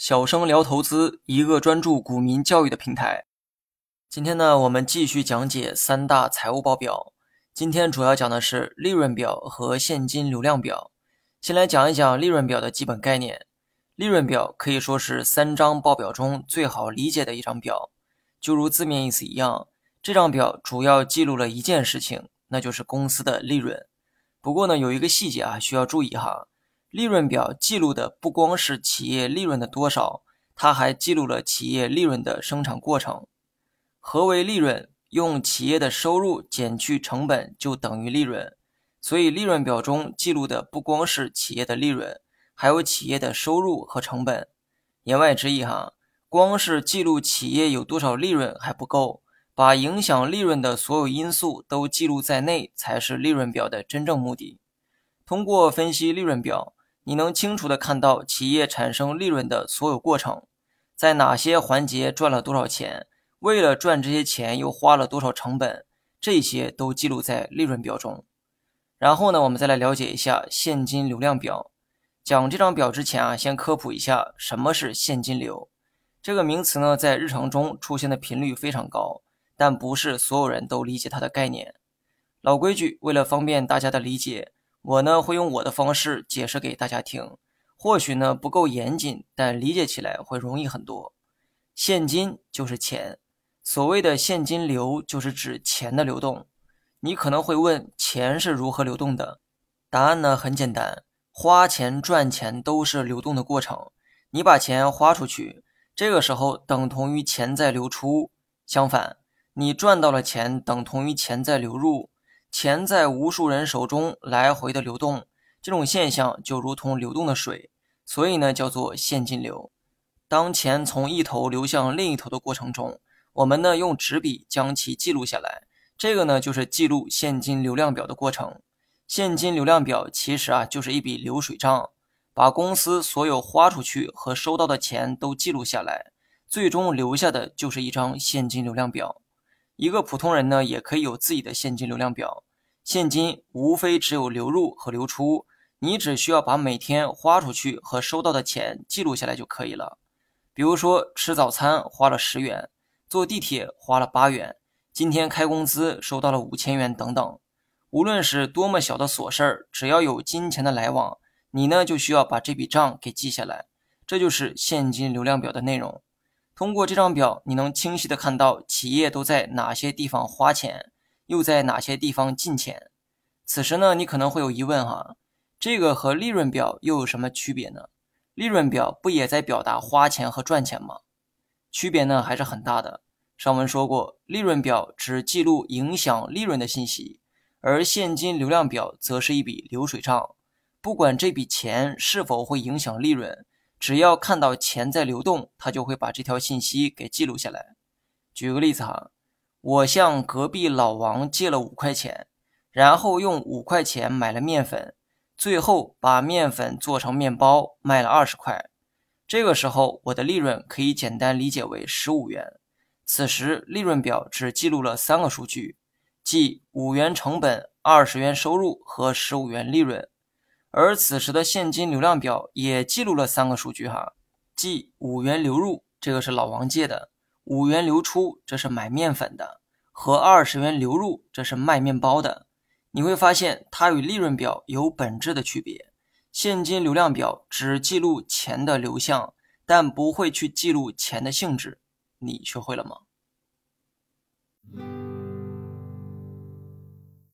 小生聊投资，一个专注股民教育的平台。今天呢，我们继续讲解三大财务报表。今天主要讲的是利润表和现金流量表。先来讲一讲利润表的基本概念。利润表可以说是三张报表中最好理解的一张表，就如字面意思一样，这张表主要记录了一件事情，那就是公司的利润。不过呢，有一个细节啊，需要注意哈。利润表记录的不光是企业利润的多少，它还记录了企业利润的生产过程。何为利润？用企业的收入减去成本就等于利润。所以利润表中记录的不光是企业的利润，还有企业的收入和成本。言外之意哈，光是记录企业有多少利润还不够，把影响利润的所有因素都记录在内，才是利润表的真正目的。通过分析利润表。你能清楚地看到企业产生利润的所有过程，在哪些环节赚了多少钱，为了赚这些钱又花了多少成本，这些都记录在利润表中。然后呢，我们再来了解一下现金流量表。讲这张表之前啊，先科普一下什么是现金流。这个名词呢，在日常中出现的频率非常高，但不是所有人都理解它的概念。老规矩，为了方便大家的理解。我呢会用我的方式解释给大家听，或许呢不够严谨，但理解起来会容易很多。现金就是钱，所谓的现金流就是指钱的流动。你可能会问，钱是如何流动的？答案呢很简单，花钱赚钱都是流动的过程。你把钱花出去，这个时候等同于钱在流出；相反，你赚到了钱，等同于钱在流入。钱在无数人手中来回的流动，这种现象就如同流动的水，所以呢叫做现金流。当钱从一头流向另一头的过程中，我们呢用纸笔将其记录下来，这个呢就是记录现金流量表的过程。现金流量表其实啊就是一笔流水账，把公司所有花出去和收到的钱都记录下来，最终留下的就是一张现金流量表。一个普通人呢，也可以有自己的现金流量表。现金无非只有流入和流出，你只需要把每天花出去和收到的钱记录下来就可以了。比如说，吃早餐花了十元，坐地铁花了八元，今天开工资收到了五千元等等。无论是多么小的琐事儿，只要有金钱的来往，你呢就需要把这笔账给记下来。这就是现金流量表的内容。通过这张表，你能清晰的看到企业都在哪些地方花钱，又在哪些地方进钱。此时呢，你可能会有疑问哈，这个和利润表又有什么区别呢？利润表不也在表达花钱和赚钱吗？区别呢还是很大的。上文说过，利润表只记录影响利润的信息，而现金流量表则是一笔流水账，不管这笔钱是否会影响利润。只要看到钱在流动，他就会把这条信息给记录下来。举个例子哈，我向隔壁老王借了五块钱，然后用五块钱买了面粉，最后把面粉做成面包卖了二十块。这个时候，我的利润可以简单理解为十五元。此时，利润表只记录了三个数据，即五元成本、二十元收入和十五元利润。而此时的现金流量表也记录了三个数据哈，即五元流入，这个是老王借的；五元流出，这是买面粉的；和二十元流入，这是卖面包的。你会发现它与利润表有本质的区别。现金流量表只记录钱的流向，但不会去记录钱的性质。你学会了吗？